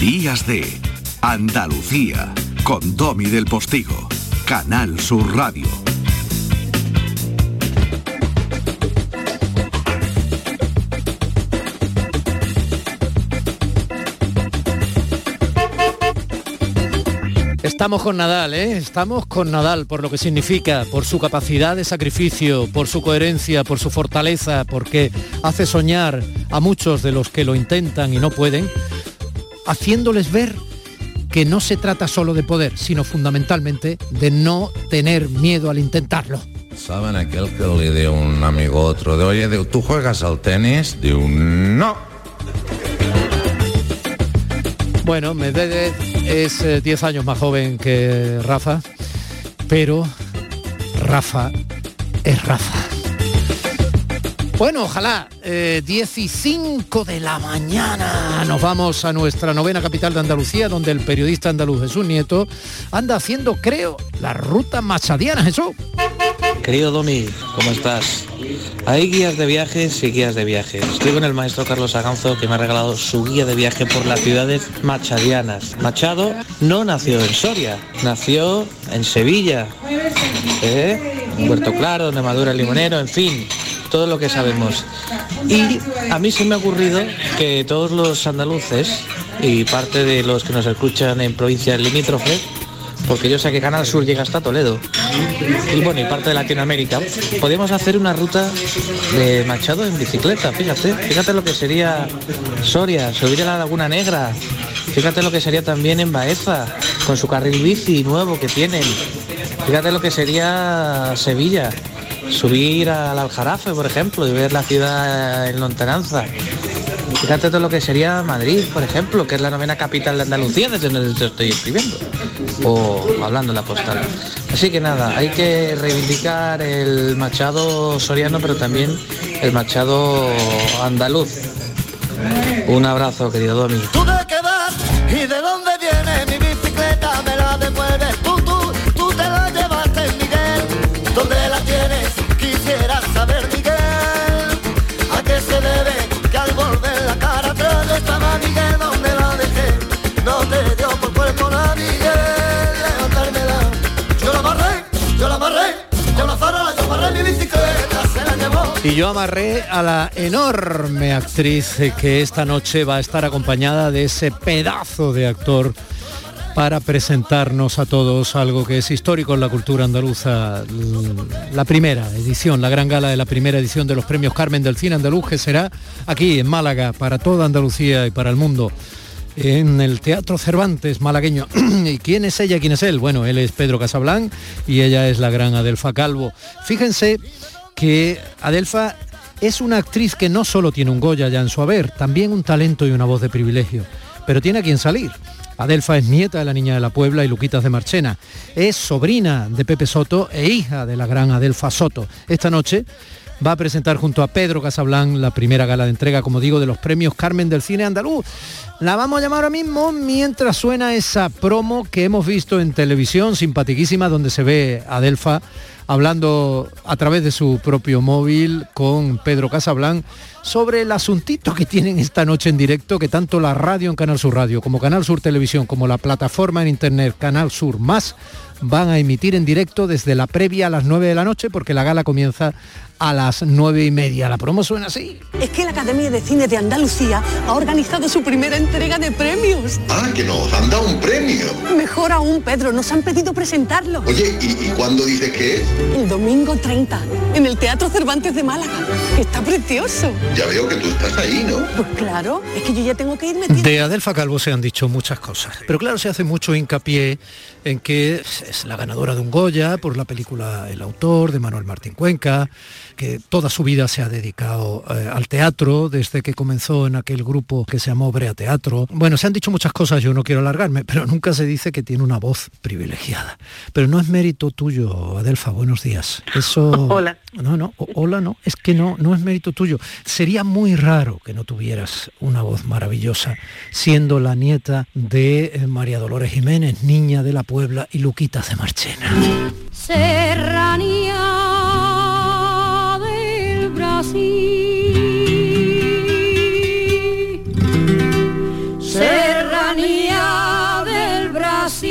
Días de Andalucía con Domi del Postigo, Canal Sur Radio. Estamos con Nadal, ¿eh? Estamos con Nadal por lo que significa, por su capacidad de sacrificio, por su coherencia, por su fortaleza, porque hace soñar a muchos de los que lo intentan y no pueden, haciéndoles ver que no se trata solo de poder, sino fundamentalmente de no tener miedo al intentarlo. ¿Saben aquel que le dio un amigo otro de, oye, de, ¿tú juegas al tenis? De un no. Bueno, Medvedev es 10 eh, años más joven que Rafa, pero Rafa es Rafa. Bueno, ojalá, 10 y 5 de la mañana nos vamos a nuestra novena capital de Andalucía, donde el periodista andaluz Jesús Nieto anda haciendo, creo, la ruta machadiana, Jesús. Querido Domi, ¿cómo estás? Hay guías de viajes y guías de viajes. Estoy con el maestro Carlos Aganzo que me ha regalado su guía de viaje por las ciudades machadianas. Machado no nació en Soria, nació en Sevilla, ¿eh? en Puerto Claro, donde madura el limonero, en fin, todo lo que sabemos. Y a mí se me ha ocurrido que todos los andaluces y parte de los que nos escuchan en provincias limítrofes porque yo sé que Canal Sur llega hasta Toledo y bueno, y parte de Latinoamérica, podemos hacer una ruta de Machado en bicicleta, fíjate, fíjate lo que sería Soria, subir a la Laguna Negra, fíjate lo que sería también en Baeza, con su carril bici nuevo que tienen, fíjate lo que sería Sevilla, subir al Aljarafe, por ejemplo, y ver la ciudad en lontananza. Fíjate todo lo que sería Madrid, por ejemplo, que es la novena capital de Andalucía, desde donde estoy escribiendo, o hablando en la postal. Así que nada, hay que reivindicar el machado soriano, pero también el machado andaluz. Un abrazo, querido Domi. ¿Tú de qué vas y de dónde viene Y yo amarré a la enorme actriz que esta noche va a estar acompañada de ese pedazo de actor para presentarnos a todos algo que es histórico en la cultura andaluza, l- la primera edición, la gran gala de la primera edición de los premios Carmen del Cine Andaluz, que será aquí en Málaga, para toda Andalucía y para el mundo, en el Teatro Cervantes malagueño. ¿Y quién es ella? ¿Quién es él? Bueno, él es Pedro Casablanc y ella es la gran Adelfa Calvo. Fíjense que Adelfa es una actriz que no solo tiene un Goya ya en su haber, también un talento y una voz de privilegio, pero tiene a quien salir. Adelfa es nieta de la Niña de la Puebla y Luquitas de Marchena. Es sobrina de Pepe Soto e hija de la gran Adelfa Soto. Esta noche va a presentar junto a Pedro Casablanc la primera gala de entrega, como digo, de los premios Carmen del Cine Andaluz. La vamos a llamar ahora mismo mientras suena esa promo que hemos visto en televisión, simpatiquísima, donde se ve Adelfa hablando a través de su propio móvil con Pedro Casablanc sobre el asuntito que tienen esta noche en directo, que tanto la radio en Canal Sur Radio como Canal Sur Televisión como la plataforma en Internet Canal Sur Más van a emitir en directo desde la previa a las 9 de la noche porque la gala comienza a las 9 y media. La promo suena así. Es que la Academia de Cine de Andalucía ha organizado su primera entrega de premios. Ah, que nos han dado un premio. Mejor aún, Pedro, nos han pedido presentarlo. Oye, ¿y, y cuándo dices que es? El domingo 30, en el Teatro Cervantes de Málaga. Está precioso. Ya veo que tú estás ahí, ¿no? Pues claro, es que yo ya tengo que irme. De Adelfa Calvo se han dicho muchas cosas, pero claro, se hace mucho hincapié en que es la ganadora de un Goya por la película El autor de Manuel Martín Cuenca, que toda su vida se ha dedicado eh, al teatro desde que comenzó en aquel grupo que se llamó Brea Teatro. Bueno, se han dicho muchas cosas, yo no quiero alargarme, pero nunca se dice que tiene una voz privilegiada. Pero no es mérito tuyo, Adelfa, buenos días. Eso Hola. No, no, o- hola no, es que no, no es mérito tuyo. Sería muy raro que no tuvieras una voz maravillosa, siendo la nieta de eh, María Dolores Jiménez, niña de la Puebla y Luquitas de Marchena. Serranía Serranía del Brasil,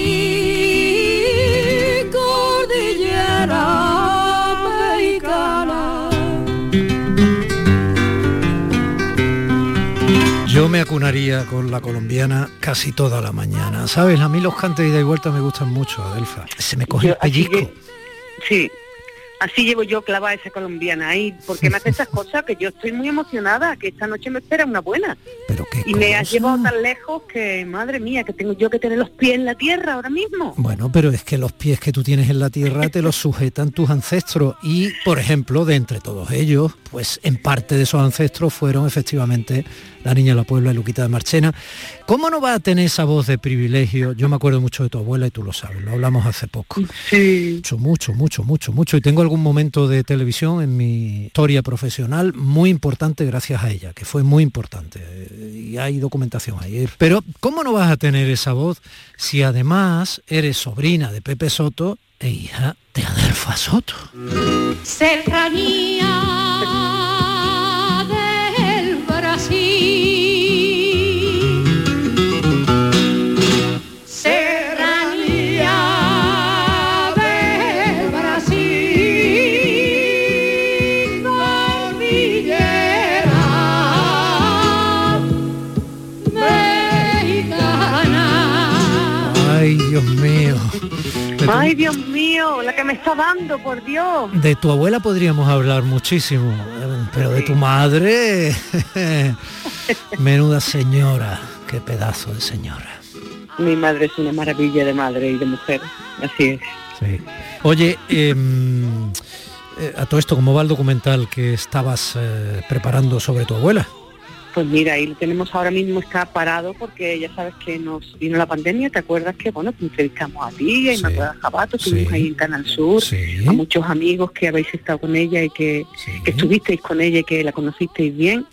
cordillera mexicana. Yo me acunaría con la colombiana casi toda la mañana. Sabes, a mí los cantes de ida y vuelta me gustan mucho, Adelfa. Se me coge el pellizco. Sí, así llevo yo clavada esa colombiana ahí, porque me hace esas cosas que yo estoy muy emocionada, que esta noche me espera una buena. Pero qué Y me has llevado tan lejos que, madre mía, que tengo yo que tener los pies en la tierra ahora mismo. Bueno, pero es que los pies que tú tienes en la tierra te los sujetan tus ancestros y, por ejemplo, de entre todos ellos, pues en parte de esos ancestros fueron efectivamente la niña de la Puebla y Luquita de Marchena. ¿Cómo no va a tener esa voz de privilegio? Yo me acuerdo mucho de tu abuela y tú lo sabes, lo hablamos hace poco. Sí. Mucho, mucho, mucho, mucho, mucho. Y tengo algún momento de televisión en mi historia profesional muy importante gracias a ella, que fue muy importante. eh, Y hay documentación ahí. Pero, ¿cómo no vas a tener esa voz si además eres sobrina de Pepe Soto e hija de Adelfa Soto? Ay, Dios mío, la que me está dando, por Dios. de tu abuela podríamos hablar muchísimo, pero de tu madre, menuda señora, qué pedazo de señora. Mi madre es una maravilla de madre y de mujer, así es. Sí. Oye, em, eh, a todo esto, ¿cómo va el documental que estabas eh, preparando sobre tu abuela? Pues mira, ahí lo tenemos ahora mismo, está parado porque ya sabes que nos vino la pandemia, ¿te acuerdas que, bueno, te entrevistamos a ti, a Sí. Inmaculada Jabato, estuvimos Sí. ahí en Canal Sur, Sí. a muchos amigos que habéis estado con ella y que, estuvisteis con ella y que la conocisteis bien.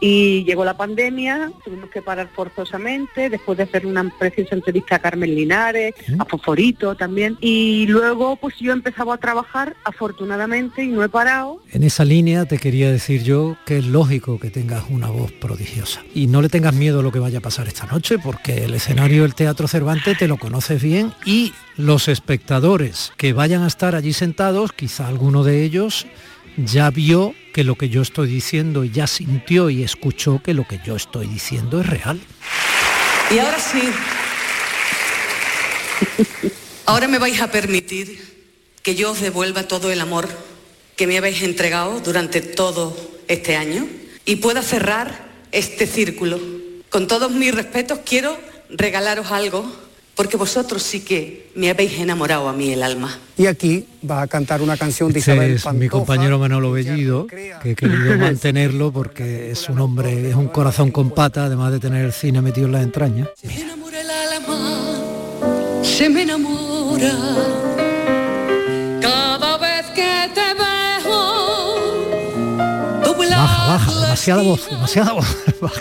Y llegó la pandemia, tuvimos que parar forzosamente, después de hacer una preciosa entrevista a Carmen Linares, a Foforito también. Y luego pues yo empezaba a trabajar, afortunadamente, y no he parado. En esa línea te quería decir yo que es lógico que tengas una voz prodigiosa y no le tengas miedo a lo que vaya a pasar esta noche porque el escenario del Teatro Cervantes te lo conoces bien y los espectadores que vayan a estar allí sentados, quizá alguno de ellos ya vio que lo que yo estoy diciendo y ya sintió y escuchó que lo que yo estoy diciendo es real. Y ahora sí, ahora me vais a permitir que yo os devuelva todo el amor que me habéis entregado durante todo este año y pueda cerrar este círculo. Con todos mis respetos quiero regalaros algo porque vosotros sí que me habéis enamorado a mí el alma. Y aquí va a cantar una canción de Este Isabel es mi Pantoja. compañero Manolo Bellido, que he querido mantenerlo porque es un hombre, es un corazón con pata, además de tener el cine metido en las entrañas. Se me enamora el alma, se me enamora. Demasiada voz, demasiada voz. Baja,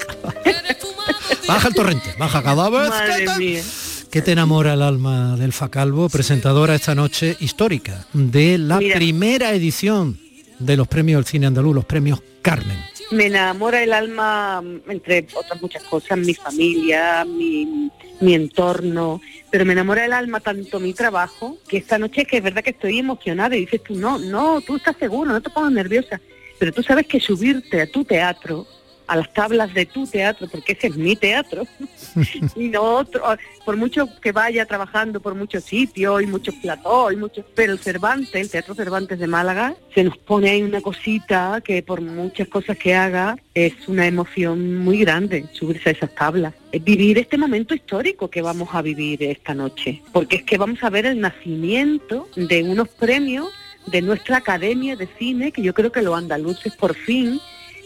baja el torrente, baja cada vez. que Madre mía. ¿Qué te enamora el alma del Facalvo, presentadora esta noche histórica de la Mira. primera edición de los premios del cine andaluz, los premios Carmen? Me enamora el alma, mm, entre otras muchas cosas, mi familia, mi, mi entorno, pero me enamora el alma tanto mi trabajo, que esta noche que es verdad que estoy emocionada y dices tú, no, no, tú estás seguro, no te pongas nerviosa, pero tú sabes que subirte a tu teatro, a las tablas de tu teatro, porque ese es mi teatro, y no otro, por mucho que vaya trabajando por muchos sitios y muchos platós y muchos, pero el Cervantes, el Teatro Cervantes de Málaga, se nos pone ahí una cosita que por muchas cosas que haga es una emoción muy grande subirse a esas tablas. Es vivir este momento histórico que vamos a vivir esta noche, porque es que vamos a ver el nacimiento de unos premios de nuestra Academia de Cine, que yo creo que los andaluces por fin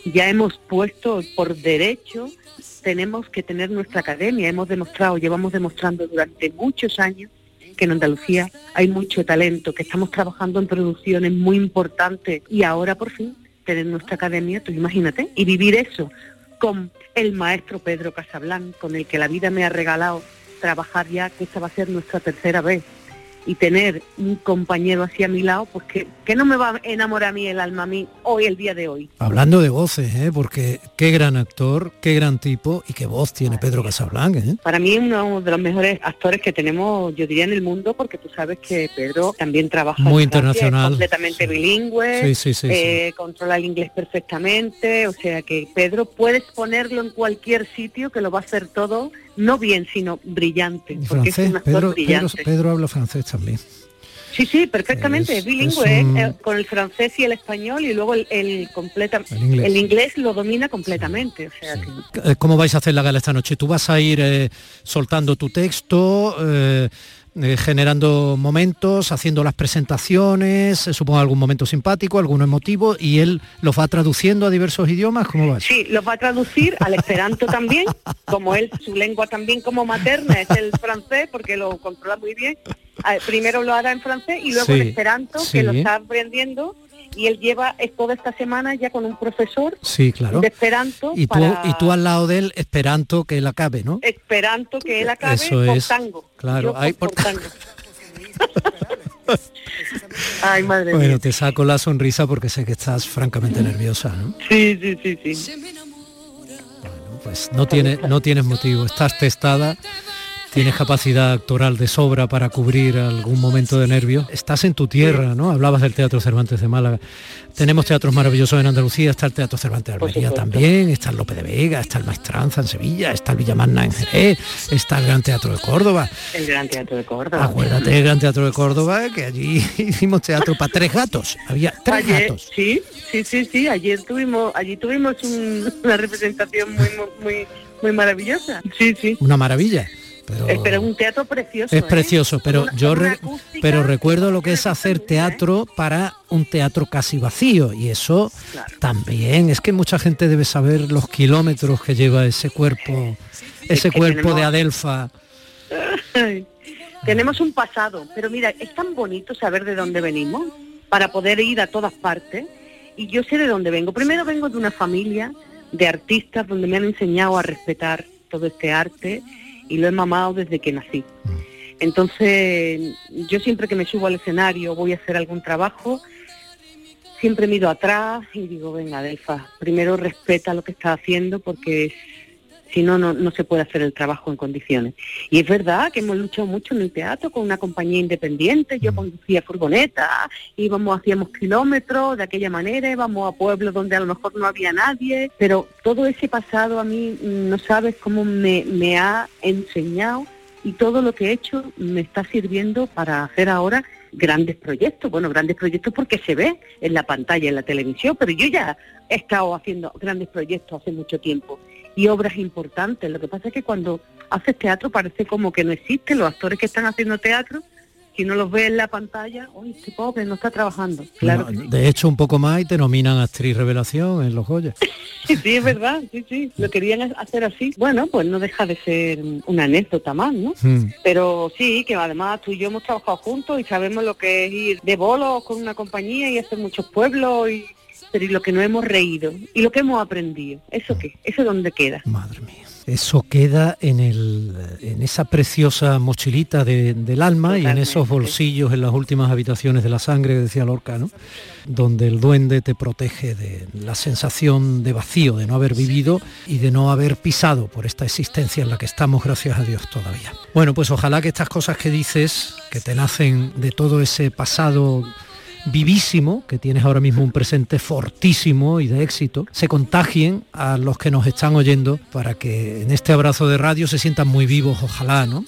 ya hemos puesto por derecho, tenemos que tener nuestra academia, hemos demostrado, llevamos demostrando durante muchos años que en Andalucía hay mucho talento, que estamos trabajando en producciones muy importantes y ahora por fin tener nuestra academia, tú imagínate, y vivir eso con el maestro Pedro Casablanc, con el que la vida me ha regalado trabajar ya, que esta va a ser nuestra tercera vez. Y tener un compañero así a mi lado, pues que, que no me va a enamorar a mí el alma a mí hoy, el día de hoy. Hablando de voces, ¿eh? porque qué gran actor, qué gran tipo y qué voz tiene Pedro Casablanca. ¿eh? Para mí es uno de los mejores actores que tenemos, yo diría, en el mundo, porque tú sabes que Pedro también trabaja Muy en Francia, es internacional, completamente sí. bilingüe, Sí, sí, eh, controla el inglés perfectamente, o sea que Pedro puedes ponerlo en cualquier sitio que lo va a hacer todo, no bien, sino brillante, Y porque es un actor Pedro, Pedro, brillante. Pedro habla francés también. Sí, sí, perfectamente, Es- bilingüe, es un- ¿eh? Eh, con el francés y el español y luego el, el completa, El inglés. el inglés lo domina completamente, o sea que Eh, ¿Cómo vais a hacer la gala esta noche? ¿Tú vas a ir eh, soltando tu texto, eh, eh, generando momentos, haciendo las presentaciones, eh, supongo algún momento simpático, alguno emotivo, y él los va traduciendo a diversos idiomas? ¿Cómo va? Sí, los va a traducir al esperanto también, como él, su lengua también como materna es el francés, porque lo controla muy bien. Ah, Primero lo hará en francés y luego Sí, en esperanto, sí. que lo está aprendiendo, y él lleva eh, toda esta semana ya con un profesor Sí, claro. de esperanto Y tú, para y tú al lado de él esperando que él acabe, ¿no? esperanto que él acabe Eso por es, tango. claro, Yo hay por, por- tango. Ay, madre Bueno, mía. te saco la sonrisa porque sé que estás francamente nerviosa, ¿no? Sí, sí, sí, sí. Pues no, tiene, no tienes motivo, estás testada, tienes capacidad actoral de sobra para cubrir algún momento de nervio. Estás en tu tierra, ¿no? Hablabas del Teatro Cervantes de Málaga. Tenemos teatros maravillosos en Andalucía, está el Teatro Cervantes de Almería también, está el Lope de Vega, está el Maestranza en Sevilla, está el Villamanna en Jerez, está el Gran Teatro de Córdoba. El Gran Teatro de Córdoba. Acuérdate del Gran Teatro de Córdoba, que allí hicimos teatro para tres gatos. Había tres Ayer, gatos. sí, sí, sí, sí. Ayer tuvimos, allí tuvimos un- una representación muy, muy, muy maravillosa. Sí, sí. Una maravilla. Pero Eh, Pero es un teatro precioso. es ¿eh? precioso, pero Una- yo re- pero recuerdo lo que es hacer teatro para un teatro casi vacío y eso también es que mucha gente debe saber los kilómetros que lleva ese cuerpo, ese que cuerpo de Adelfa. Tenemos un pasado, pero mira, es tan bonito saber de dónde venimos para poder ir a todas partes. Y yo sé de dónde vengo. Primero vengo de una familia de artistas donde me han enseñado a respetar todo este arte y lo he mamado desde que nací. Entonces, yo siempre que me subo al escenario voy a hacer algún trabajo, siempre miro atrás y digo, venga, Delfa, primero respeta lo que estás haciendo porque si no, no, no se puede hacer el trabajo en condiciones. Y es verdad que hemos luchado mucho en el teatro con una compañía independiente, yo conducía furgoneta, íbamos, hacíamos kilómetros de aquella manera, íbamos a pueblos donde a lo mejor no había nadie, pero todo ese pasado a mí mm, no sabes cómo me, me ha enseñado y todo lo que he hecho me está sirviendo para hacer ahora grandes proyectos. Bueno, grandes proyectos porque se ve en la pantalla, en la televisión, pero yo ya he estado haciendo grandes proyectos hace mucho tiempo y obras importantes. Lo que pasa es que cuando haces teatro parece como que no existe. Los actores que están haciendo teatro, si no los ves en la pantalla, uy, este pobre no está trabajando. Claro. No, de hecho, un poco más y te nominan actriz revelación en los Goya. Sí, sí, es verdad, sí, sí, lo querían hacer así. Bueno, pues no deja de ser una anécdota más, ¿no? Mm. Pero sí, que además tú y yo hemos trabajado juntos y sabemos lo que es ir de bolos con una compañía y hacer muchos pueblos y pero y lo que no hemos reído y lo que hemos aprendido. ¿Eso qué? ¿Eso dónde queda? Madre mía. Eso queda en, el, en esa preciosa mochilita de- del alma y en esos bolsillos en las últimas habitaciones de la sangre, decía Lorca, ¿no? donde el duende te protege de la sensación de vacío, de no haber vivido y de no haber pisado por esta existencia en la que estamos, gracias a Dios, todavía. Bueno, pues ojalá que estas cosas que dices, que te nacen de todo ese pasado vivísimo, que tienes ahora mismo un presente fortísimo y de éxito, se contagien a los que nos están oyendo para que en este abrazo de radio se sientan muy vivos, ojalá, ¿no?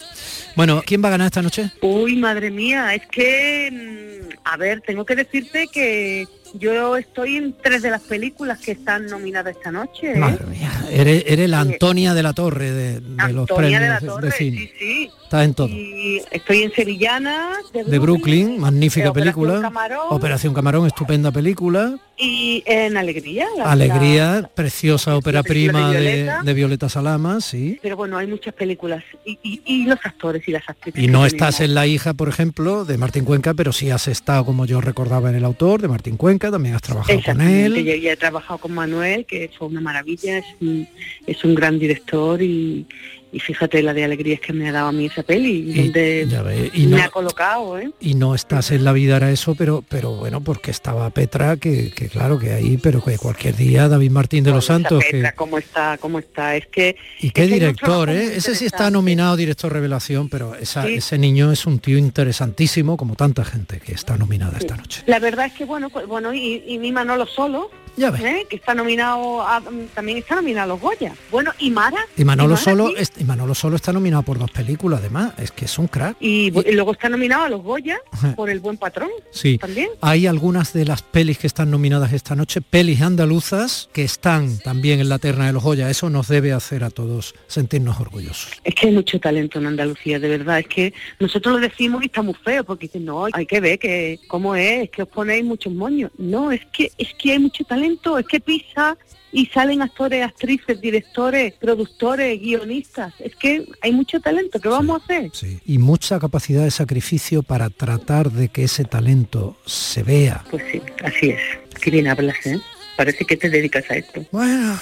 Bueno, ¿quién va a ganar esta noche? Uy, madre mía, es que, mm, a ver, tengo que decirte que yo estoy en tres de las películas que están nominadas esta noche. ¿eh? Madre mía, eres, eres la Antonia de la Torre de, de los Antonia de premios la de- Torre, de cine. sí, sí. Estás en todo. Y estoy en Sevillana, de, De Brooklyn, magnífica de Operación película. Camarón. Operación Camarón, estupenda película. Y en Alegría. la- Alegría, la- preciosa ópera prima de, Violeta. de Violeta Salama, sí. pero bueno, hay muchas películas. Y, y- y los actores y las actrices. Y no estás en La hija, por ejemplo, de Martín Cuenca, pero sí has estado, como yo recordaba, en el autor de Martín Cuenca, también has trabajado con él. Yo ya he trabajado con Manuel, que fue una maravilla, es un, es un gran director y, y fíjate la de alegrías que me ha dado a mí esa peli, donde ves, y me no- ha colocado, ¿eh? y no estás en la vida era eso, pero pero bueno, porque estaba Petra, que, que claro que ahí, pero que cualquier día David Martín de los Santos, que, Petra, cómo está, cómo está, es que y qué que director, ¿eh? Ese sí está nominado director revelación, pero esa- Sí. ese niño es un tío interesantísimo, como tanta gente que está nominada esta noche. La verdad es que bueno, pues, bueno y, y mi Manolo Solo, Ya ves. ¿eh? que está nominado, a- también está nominado a los Goya. Bueno, y Mara. Y Manolo Mara, solo, sí. es- y Manolo solo está nominado por dos películas, además, es que es un crack. Y, y luego está nominado a los Goya por El Buen Patrón. Sí, También. hay algunas de las pelis que están nominadas esta noche, pelis andaluzas, que están también en la terna de los Goya. Eso nos debe hacer a todos sentirnos orgullosos. Es que hay mucho talento en Andalucía, de verdad. Es que nosotros lo decimos y está muy feo, porque dicen, no, hay que ver que cómo es, es que os ponéis muchos moños. No, es que es que hay mucho talento, es que pisa y salen actores, actrices, directores, productores, guionistas. Es que hay mucho talento, ¿qué vamos a hacer? Y mucha capacidad de sacrificio para tratar de que ese talento se vea. Pues sí, así es. Qué bien hablas, ¿eh? Parece que te dedicas a esto. Bueno,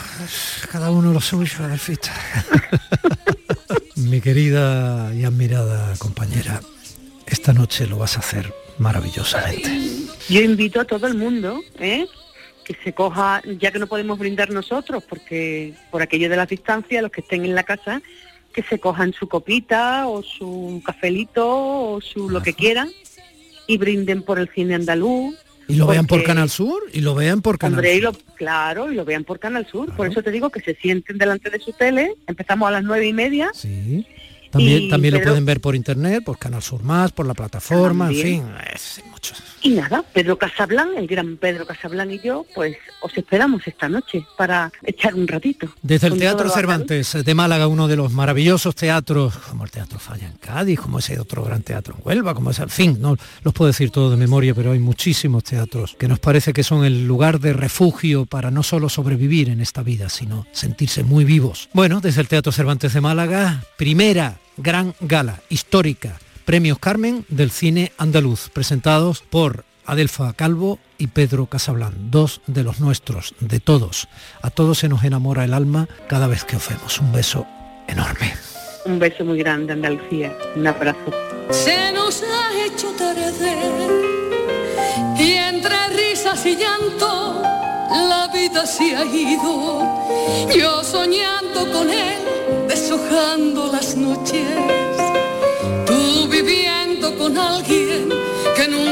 cada uno lo suyo, Adelfita. Mi querida y admirada compañera, esta noche lo vas a hacer maravillosamente. Yo invito a todo el mundo, ¿eh? Que se coja, ya que no podemos brindar nosotros, porque por aquello de las distancias, los que estén en la casa, que se cojan su copita o su cafelito o su lo que quieran y brinden por el cine andaluz. Y lo vean por Canal Sur y lo vean por Canal Hombre, y Sur. lo, claro, y lo vean por Canal Sur. Por eso te digo que se sienten delante de su tele. Empezamos a las nueve y media. Sí. También, Y también lo pueden ver por internet, por Canal Sur Más, por la plataforma, También. en fin. es. Y nada, Pedro Casablán, el gran Pedro Casablán y yo, pues os esperamos esta noche para echar un ratito. Desde el Teatro Cervantes de Málaga, uno de los maravillosos teatros, como el Teatro Falla en Cádiz, como ese otro gran teatro en Huelva, como ese, en fin, no los puedo decir todos de memoria, pero hay muchísimos teatros que nos parece que son el lugar de refugio para no solo sobrevivir en esta vida, sino sentirse muy vivos. Bueno, desde el Teatro Cervantes de Málaga, primera gran gala histórica, Premios Carmen del cine andaluz, presentados por Adelfa Calvo y Pedro Casablán, dos de los nuestros, de todos. A todos se nos enamora el alma cada vez que os vemos. Un beso enorme. Un beso muy grande, Andalucía. Un abrazo. Se nos ha hecho tarde y entre risas y llanto la vida se ha ido. Yo soñando con él, deshojando las noches.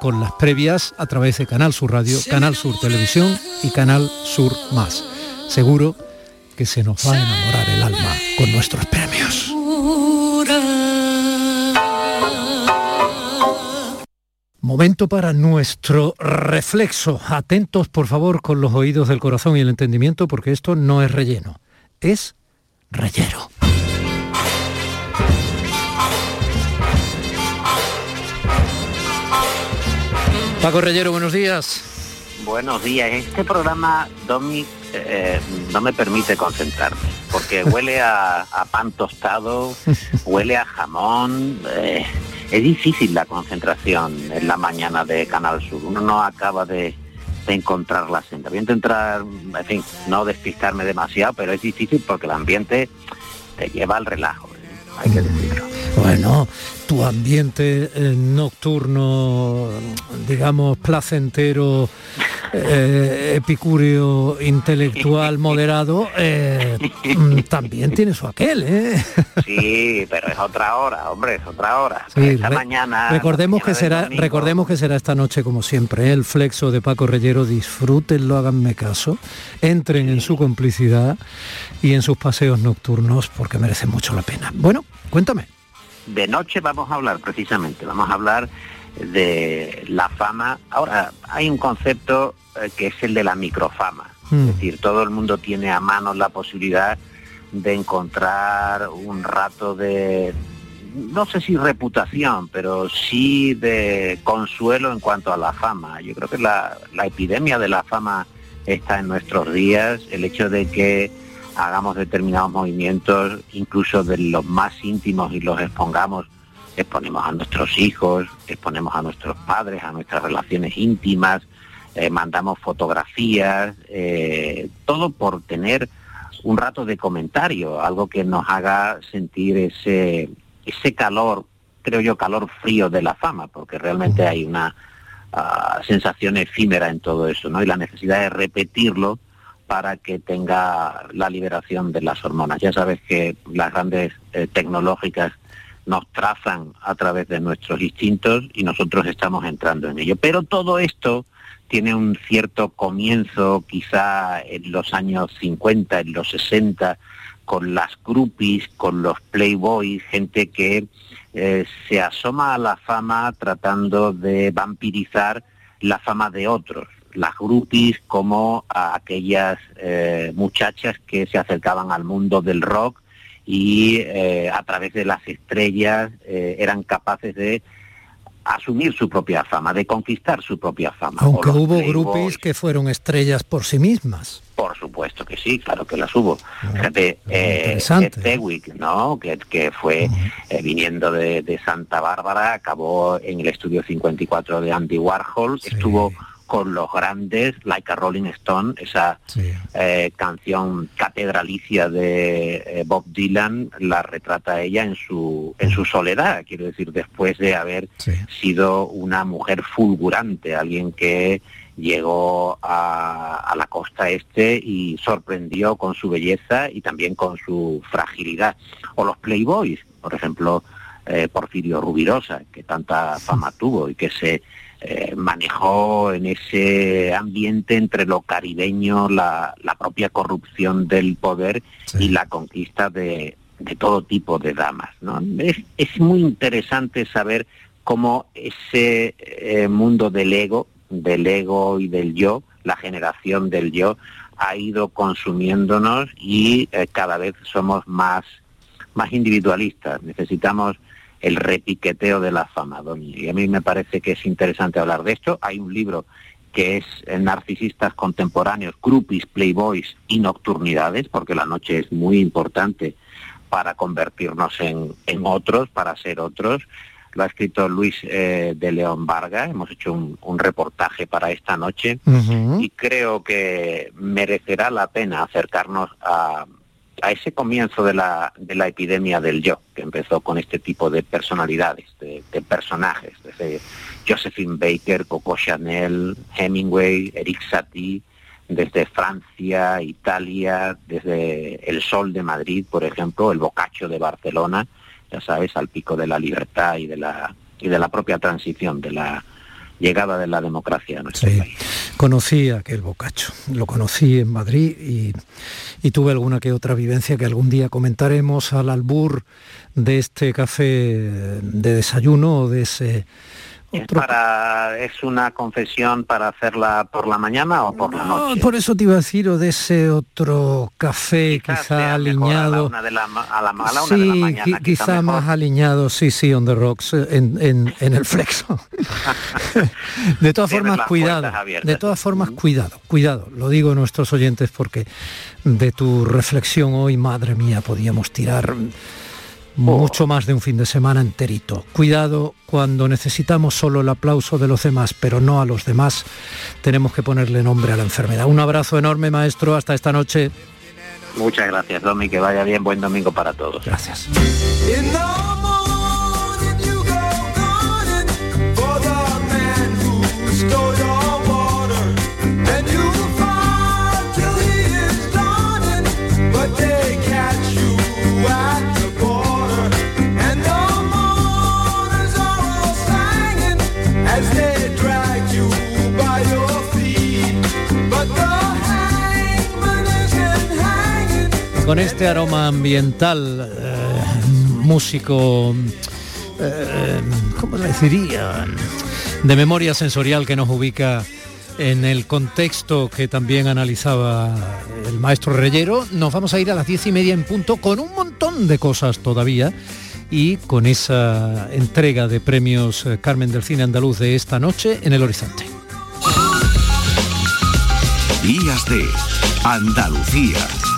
con las previas a través de Canal Sur Radio, Canal Sur Televisión y Canal Sur Más. Seguro que se nos va a enamorar el alma con nuestros premios. Momento para nuestro reflexo. Atentos, por favor, con los oídos del corazón y el entendimiento, porque esto no es relleno, es rellero. Paco buenos días. Buenos días. Este programa, Domi, eh, no me permite concentrarme, porque huele a, a pan tostado, huele a jamón. eh, es difícil la concentración en la mañana de Canal Sur. Uno no acaba de, de encontrar la senda. Voy a intentar, en fin, no despistarme demasiado, pero es difícil porque el ambiente te lleva al relajo. Hay que decirlo. Bueno, tu ambiente eh, nocturno, digamos, placentero, eh, epicúreo, intelectual, moderado, eh, mm, también tiene su aquel, ¿eh? Sí, pero es otra hora, hombre, es otra hora. Sí, Esta re- mañana. recordemos que será recordemos que será esta noche como siempre el flexo de Paco Rellero disfrútenlo háganme caso entren en su complicidad y en sus paseos nocturnos porque merece mucho la pena bueno cuéntame De noche vamos a hablar precisamente, vamos a hablar de la fama. Ahora, hay un concepto eh, que es el de la microfama. Mm. Es decir, todo el mundo tiene a mano la posibilidad de encontrar un rato de, no sé si reputación, pero sí de consuelo en cuanto a la fama. Yo creo que la, la epidemia de la fama está en nuestros días, el hecho de que hagamos determinados movimientos, incluso de los más íntimos y los expongamos, exponemos a nuestros hijos, exponemos a nuestros padres, a nuestras relaciones íntimas, eh, mandamos fotografías, eh, todo por tener un rato de comentario, algo que nos haga sentir ese, ese calor, creo yo, calor frío de la fama, porque realmente hay una ah, sensación efímera en todo eso, ¿no? Y la necesidad de repetirlo para que tenga la liberación de las hormonas. Ya sabes que las grandes eh, tecnológicas nos trazan a través de nuestros instintos y nosotros estamos entrando en ello. Pero todo esto tiene un cierto comienzo quizá en los años 50, en los 60, con las groupies, con los playboys, gente que eh, se asoma a la fama tratando de vampirizar la fama de otros. Las groupies como a aquellas eh, muchachas que se acercaban al mundo del rock y eh, a través de las estrellas eran capaces de asumir su propia fama, de conquistar su propia fama. Aunque hubo grupos que fueron estrellas por sí mismas. Por supuesto que sí, claro que las hubo. Ah, Fíjate, eh, Tewick, ¿no? Que, que fue eh, viniendo de, de, Santa Bárbara, acabó en el estudio 54 de Andy Warhol, estuvo con los grandes, like a Rolling Stone, esa eh, canción catedralicia de eh, Bob Dylan la retrata ella en su en su soledad, quiero decir, después de haber sido una mujer fulgurante, alguien que llegó a, a, la costa este y sorprendió con su belleza y también con su fragilidad. O los Playboys, por ejemplo, eh, Porfirio Rubirosa, que tanta fama tuvo y que se eh, manejó en ese ambiente entre lo caribeño, la, propia corrupción del poder y la conquista de, todo tipo de damas. ¿no? Es, muy interesante saber cómo ese eh, mundo del ego, del ego y del yo, la generación del yo, ha ido consumiéndonos y eh, cada vez somos más, más individualistas. Necesitamos el repiqueteo de la fama, Y a mí me parece que es interesante hablar de esto. Hay un libro que es eh, Narcisistas Contemporáneos, Groupies, Playboys y Nocturnidades, porque la noche es muy importante para convertirnos en, en otros, para ser otros. Lo ha escrito Luis eh, de León Varga, hemos hecho un, un reportaje para esta noche y creo que merecerá la pena acercarnos a, a ese comienzo de la, de la epidemia del yo, que empezó con este tipo de personalidades, de, personajes, desde Josephine Baker, Coco Chanel, Hemingway, Eric Satie, desde Francia, Italia, desde el Sol de Madrid, por ejemplo, el Boccaccio de Barcelona, ya sabes, al pico de la libertad y de la, y de la propia transición de la llegada de la democracia a nuestro país. Conocí aquel bocacho, lo conocí en Madrid y, y, tuve alguna que otra vivencia que algún día comentaremos al albur de este café de desayuno o de ese ¿Es, para, ¿Es una confesión para hacerla por la mañana o por la noche? Por eso te iba a decir, o de ese otro café quizá aliñado. A la, a la, a sí, de la mañana, quizá, más aliñado, sí, sí, on the rocks, en, en, en el flexo. de todas formas, cuidado. De todas formas, cuidado, cuidado. Lo digo a nuestros oyentes porque de tu reflexión hoy, madre mía, podíamos tirar mucho más de un fin de semana enterito. Cuidado cuando necesitamos solo el aplauso de los demás, pero no a los demás, tenemos que ponerle nombre a la enfermedad. Un abrazo enorme, maestro, hasta esta noche. Muchas gracias, Domi, que vaya bien, buen domingo para todos. Gracias. Con este aroma ambiental, eh, músico, eh, ¿cómo le diría? De memoria sensorial que nos ubica en el contexto que también analizaba el maestro Reyero. Nos vamos a ir a las diez y media en punto con un montón de cosas todavía y con esa entrega de premios eh, Carmen del Cine Andaluz de esta noche en el horizonte. Días de Andalucía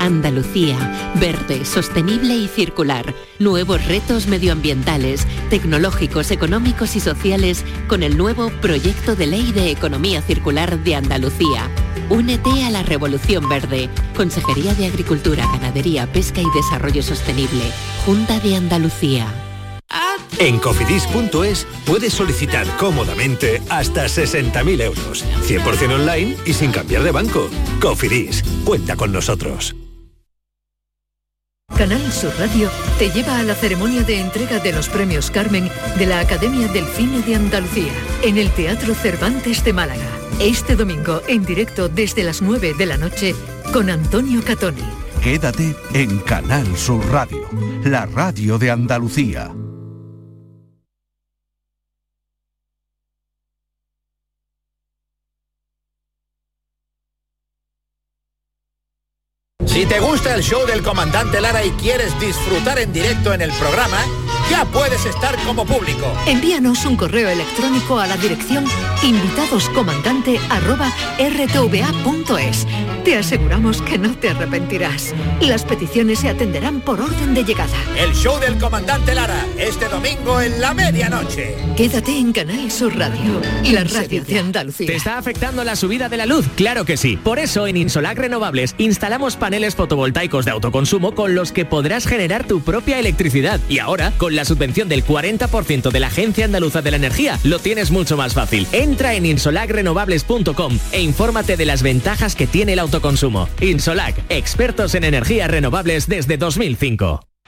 Andalucía, verde, sostenible y circular. Nuevos retos medioambientales, tecnológicos, económicos y sociales con el nuevo Proyecto de Ley de Economía Circular de Andalucía. Únete a la Revolución Verde. Consejería de Agricultura, Ganadería, Pesca y Desarrollo Sostenible. Junta de Andalucía. En cofidis.es puedes solicitar cómodamente hasta 60.000 euros, 100% online y sin cambiar de banco. Cofidis, cuenta con nosotros. Canal Sur Radio te lleva a la ceremonia de entrega de los premios Carmen de la Academia del Cine de Andalucía en el Teatro Cervantes de Málaga. Este domingo en directo desde las 9 de la noche con Antonio Catoni. Quédate en Canal Sur Radio, la radio de Andalucía. Si te gusta el show del comandante Lara y quieres disfrutar en directo en el programa, ya puedes estar como público. Envíanos un correo electrónico a la dirección invitadoscomandante@rtva.es. Te aseguramos que no te arrepentirás. Las peticiones se atenderán por orden de llegada. El show del comandante Lara, este domingo en la medianoche. Quédate en Canal Sur Radio, la radio de Andalucía. ¿Te está afectando la subida de la luz? Claro que sí. Por eso en Insolac Renovables instalamos paneles fotovoltaicos de autoconsumo con los que podrás generar tu propia electricidad. Y ahora, con la subvención del 40% de la Agencia Andaluza de la Energía, lo tienes mucho más fácil. Entra en insolacrenovables.com e infórmate de las ventajas que tiene el autoconsumo. Insolac, expertos en energías renovables desde 2005.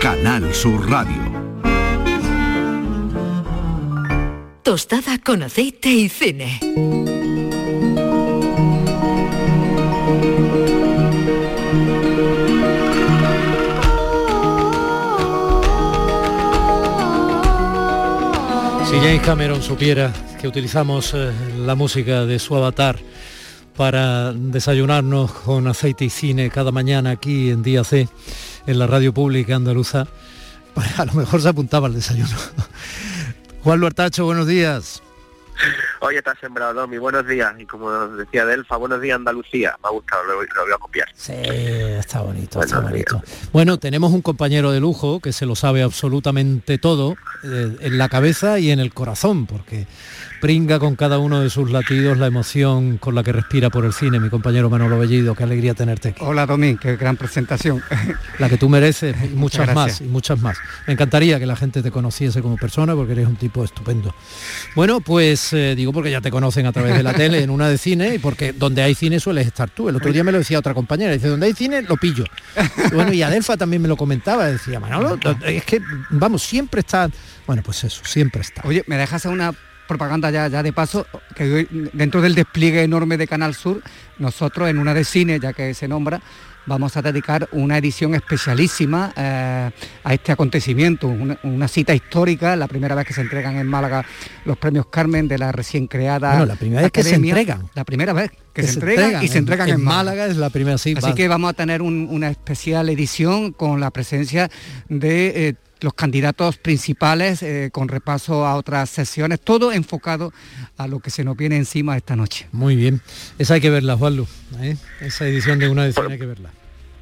Canal Sur Radio. Tostada con aceite y cine. Si James Cameron supiera que utilizamos eh, la música de su avatar para desayunarnos con aceite y cine cada mañana aquí en Día C, en la radio pública andaluza, pues a lo mejor se apuntaba al desayuno. Juan Luartacho, buenos días. Hoy está sembrado, Domi. Buenos días. Y como decía Delfa, buenos días Andalucía. Me ha gustado, lo, lo voy a copiar. Sí, está bonito, está bonito. Bueno, tenemos un compañero de lujo que se lo sabe absolutamente todo, eh, en la cabeza y en el corazón, porque pringa con cada uno de sus latidos la emoción con la que respira por el cine, mi compañero Manolo Bellido. Qué alegría tenerte aquí. Hola, Domi, qué gran presentación. La que tú mereces y muchas Muchas más, y muchas más. Me encantaría que la gente te conociese como persona porque eres un tipo estupendo. Bueno, pues eh, digo porque ya te conocen a través de la tele en una de cine y porque donde hay cine sueles estar tú. El otro día me lo decía otra compañera, dice, donde hay cine lo pillo. Y bueno, y Adelfa también me lo comentaba, decía, Manolo, es que, vamos, siempre está... Bueno, pues eso, siempre está. Oye, ¿me dejas hacer una propaganda ya, ya de paso? Que dentro del despliegue enorme de Canal Sur, nosotros en una de cine, ya que se nombra, vamos a dedicar una edición especialísima eh, a este acontecimiento, una, una cita histórica, la primera vez que se entregan en Málaga los premios Carmen de la recién creada Bueno, la primera vez que se entregan. La primera vez que, se, entregan, y se entregan en, Málaga. es la primera, sí. Así que vamos a tener un- una especial edición con la presencia de eh, los candidatos principales, eh, con repaso a otras sesiones, todo enfocado a lo que se nos viene encima esta noche. Muy bien. Esa hay que verla, Juanlu. ¿eh? Esa edición de una hay que verla.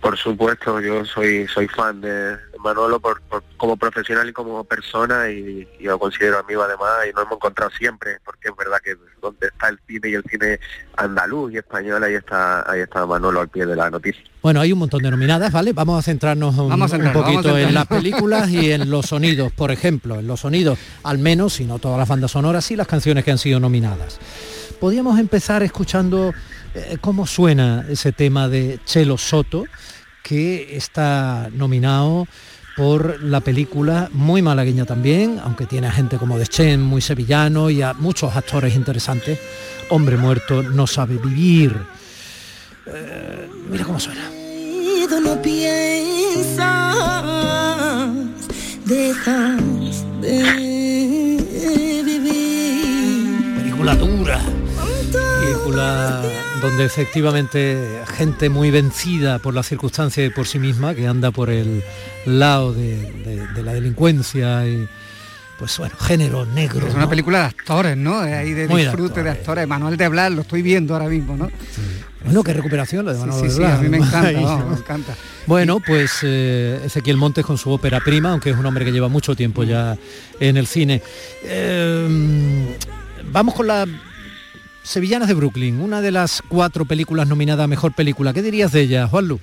Por supuesto, yo soy soy fan de Manolo por, por- como profesional y como persona y, y lo considero amigo además y nos hemos encontrado siempre, porque es verdad que donde está el cine y el cine andaluz y español, ahí está, ahí está Manolo al pie de la noticia. Bueno, hay un montón de nominadas, ¿vale? Vamos a centrarnos un, Vamos a un centrarnos, vamos a poquito en las películas y en los sonidos, por ejemplo, en los sonidos, al menos, si no todas las bandas sonoras, y las canciones que han sido nominadas. Podríamos empezar escuchando eh, cómo suena ese tema de Chelo Soto, que está nominado por la película muy malagueña también, aunque tiene a gente como Deschen, muy sevillano y a muchos actores interesantes. Hombre muerto no sabe vivir. Eh, mira cómo suena. no piensas, dejas de vivir. Película dura. Película donde efectivamente gente muy vencida por las circunstancias y por sí misma, que anda por el lado de, de- de la delincuencia y pues bueno, género negro. Es una ¿no? película de actores, ¿no? Ahí de Muy de disfrute de actores. Manuel de Blas, lo estoy viendo ahora mismo, ¿no? Bueno, qué recuperación lo de Sí, sí, de sí, Blas, a mí me encanta, ahí, vamos, ¿no? me encanta. Bueno, pues eh, Ezequiel Montes con su ópera prima, aunque es un hombre que lleva mucho tiempo ya en el cine. Eh, vamos con las Sevillanas de Brooklyn, una de las cuatro películas nominadas a Mejor Película. ¿Qué dirías de ella, Juanlu?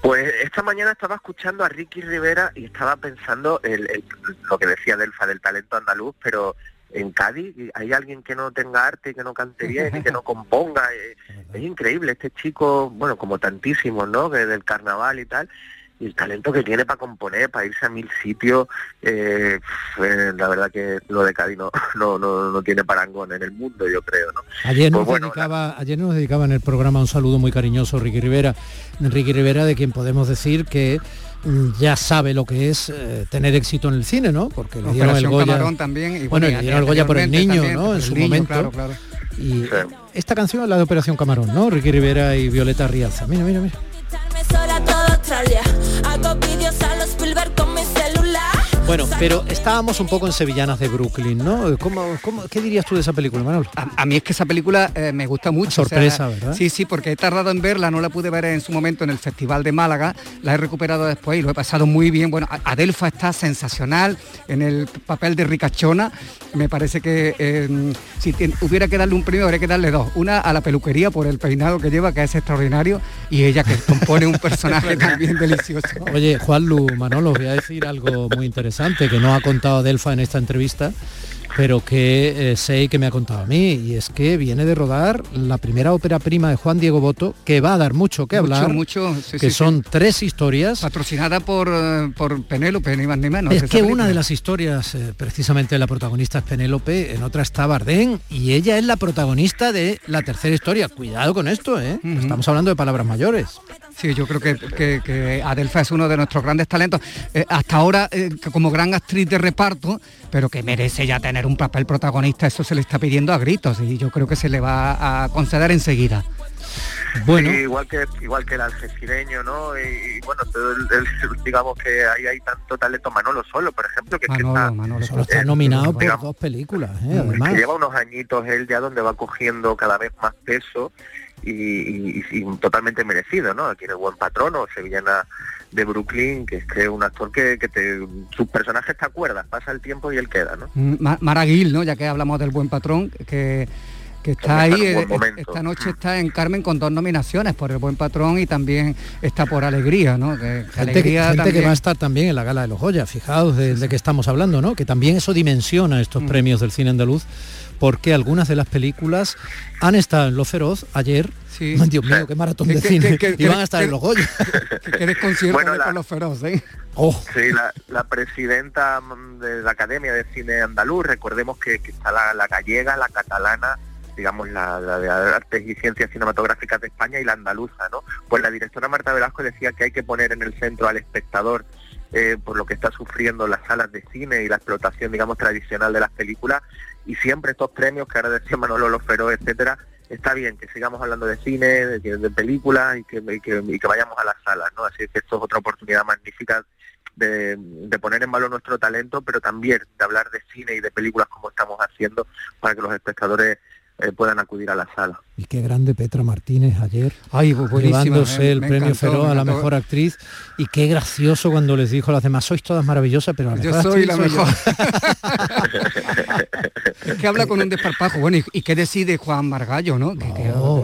Pues esta mañana estaba escuchando a Ricky Rivera y estaba pensando el- el- lo que decía Delfa del talento andaluz, pero en Cádiz hay alguien que no tenga arte, que no cante bien y que no componga. Es increíble este chico, bueno, como tantísimos, ¿no? Que del carnaval y tal. Y el talento que tiene para componer, para irse a mil sitios, eh, eh, la verdad que lo de Cádiz no, no, no, no tiene parangón en el mundo, yo creo, ¿no? Ayer nos, Pues bueno, dedicaba, ayer nos dedicaba en el programa un saludo muy cariñoso Ricky Rivera, Ricky Rivera de quien podemos decir que mm, ya sabe lo que es eh, tener éxito en el cine, ¿no? Porque le dieron el Goya. También, y bueno, bueno, le y dieron el Goya por el niño, también, ¿no? En su niño, momento. claro, claro. Y esta canción es la de Operación Camarón, ¿no? Ricky Rivera y Violeta Riaza. Mira, mira, mira. Vídeos a los Spielberg con. Bueno, pero estábamos un poco en Sevillanas de Brooklyn, ¿no? ¿Cómo, cómo- qué dirías tú de esa película, Manuel? A, a mí es que esa película eh, me gusta mucho. o sea, sorpresa, ¿verdad? Sí, sí, porque he tardado en verla, no la pude ver en su momento en el Festival de Málaga, la he recuperado después y lo he pasado muy bien. Bueno, Adelfa está sensacional en el papel de ricachona. Me parece que eh, si hubiera que darle un premio, habría que darle dos. Una a la peluquería por el peinado que lleva, que es extraordinario, y ella que compone un personaje también delicioso. Oye, Juanlu, Manolo, os voy a decir algo muy interesante que no ha contado Delfa en esta entrevista, pero que eh, sé que me ha contado a mí, y es que viene de rodar la primera ópera prima de Juan Diego Boto, que va a dar mucho que Mucho, hablar, mucho, sí, que sí, son tres historias. Patrocinada por, eh, por Penélope, ni más ni menos. es que una de las historias, eh, precisamente la protagonista es Penélope, en otra está Bardén, y ella es la protagonista de la tercera historia. Cuidado con esto, ¿eh? Estamos hablando de palabras mayores. Sí, yo creo que, que- que Adelfa es uno de nuestros grandes talentos. Eh, hasta ahora eh, como gran actriz de reparto, pero que merece ya tener un papel protagonista, eso se le está pidiendo a gritos y yo creo que se le va a conceder enseguida. Bueno. Sí, igual que igual que el algecireño, ¿no? Y, y bueno, todo el- el- digamos que ahí hay tanto talento. Manolo Solo, por ejemplo, que, es que está, Solo está eh, nominado por digamos, dos películas, ¿eh? que lleva unos añitos él ya donde va cogiendo cada vez más peso y, y- y totalmente merecido, ¿no? Aquí en el buen patrono, Sevillana de Brooklyn, que es que es un actor que, que te, sus personajes te acuerdas, pasa el tiempo y él queda, ¿no? Mm, Ma- Mara Gil, ¿no? Ya que hablamos del buen patrón, que, que está ahí, eh, buen momento. esta noche está en Carmen con dos nominaciones por el buen patrón y también está por Alegría, ¿no? Que- que Gente, que, Alegría gente que va a estar también en la gala de los Goya, fijaos de, de qué estamos hablando, ¿no? Que también eso dimensiona Mm. estos premios del cine andaluz, porque algunas de las películas han estado en Lo Feroz ayer. Dios mío, qué maratón de cine. y van a estar en los Goya. que desconcierto Bueno, la- con los feroces. ¿eh? Oh. Sí, la, la presidenta de la Academia de Cine Andaluz, recordemos que, que está la, la gallega, la catalana, digamos la, la de Artes y Ciencias Cinematográficas de España y la andaluza, ¿no? Pues la directora Marta Velasco decía que hay que poner en el centro al espectador eh, por lo que está sufriendo las salas de cine y la explotación, digamos, tradicional de las películas y siempre estos premios que ahora decía Manolo Lofero, etcétera, está bien que sigamos hablando de cine, de, de películas y que, vayamos a las salas, ¿no? Así que esto es otra oportunidad magnífica de poner en valor nuestro talento, pero también de hablar de cine y de películas como estamos haciendo para que los espectadores eh, puedan acudir a la sala. Y qué grande Petra Martínez ayer, Ay, llevándose me- el me premio encantó, Feroz a la mejor actriz. Y qué gracioso cuando les dijo a las demás, sois todas maravillosas, pero la Yo mejor soy actriz la soy yo". mejor. es que habla con un desparpajo. Bueno, ¿y, y qué decide Juan Margallo, no? No,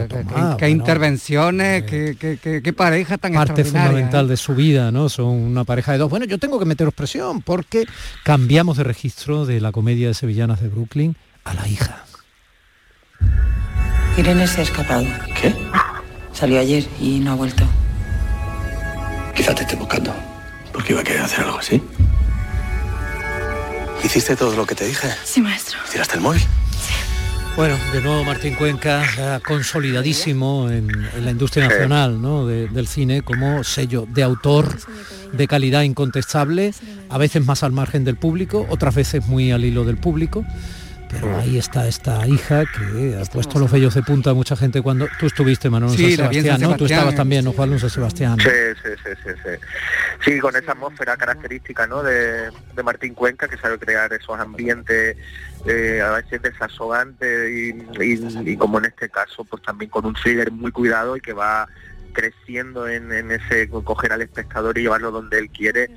Tomás, qué bueno. intervenciones, qué, qué- qué- qué pareja tan parte fundamental de su vida, ¿no? Son una pareja de dos. Bueno, yo tengo que meteros presión porque cambiamos de registro de la comedia de sevillanas de Brooklyn a la hija. Irene se ha escapado. ¿Qué? Salió ayer y no ha vuelto. Quizá te esté buscando. Porque iba a querer hacer algo así. ¿Hiciste todo lo que te dije? Sí, maestro. ¿Tiraste el móvil? Bueno, de nuevo Martín Cuenca, ya consolidadísimo en, en la industria Sí. nacional ¿no? de- del cine como sello de autor de calidad incontestable, a veces más al margen del público, otras veces muy al hilo del público. Pero ahí está esta hija que ha puesto los vellos de punta a mucha gente cuando tú estuviste, Manuel Sí, San Sebastián, ¿no? Tú estabas también, ¿no, Juan Luis Sebastián? Sí, sí, sí, sí, sí. Sí, con esa atmósfera característica ¿no? de, de Martín Cuenca, que sabe crear esos ambientes eh, a veces desasogantes y, y- y como en este caso, pues también con un thriller muy cuidado y que va creciendo en, en ese coger al espectador y llevarlo donde él quiere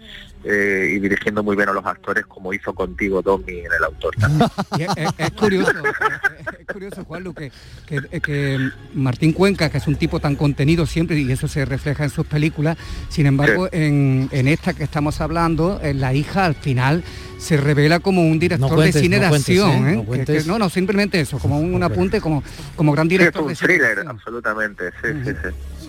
eh, y dirigiendo muy bien a los actores como hizo contigo Domi en el autor también. Es, es- es curioso, es, es curioso, Juanlu, que, que, que Martín Cuenca, que es un tipo tan contenido siempre, y eso se refleja en sus películas, sin embargo, en, en esta que estamos hablando, en la hija al final se revela como un director No cuentes, de cine no de cuentes, acción. ¿eh? ¿eh? No Que- cuentes. que- no, no, simplemente eso, como un, apunte, como, como gran Sí, es director un de cine. de thriller, acción. absolutamente, sí, sí, sí.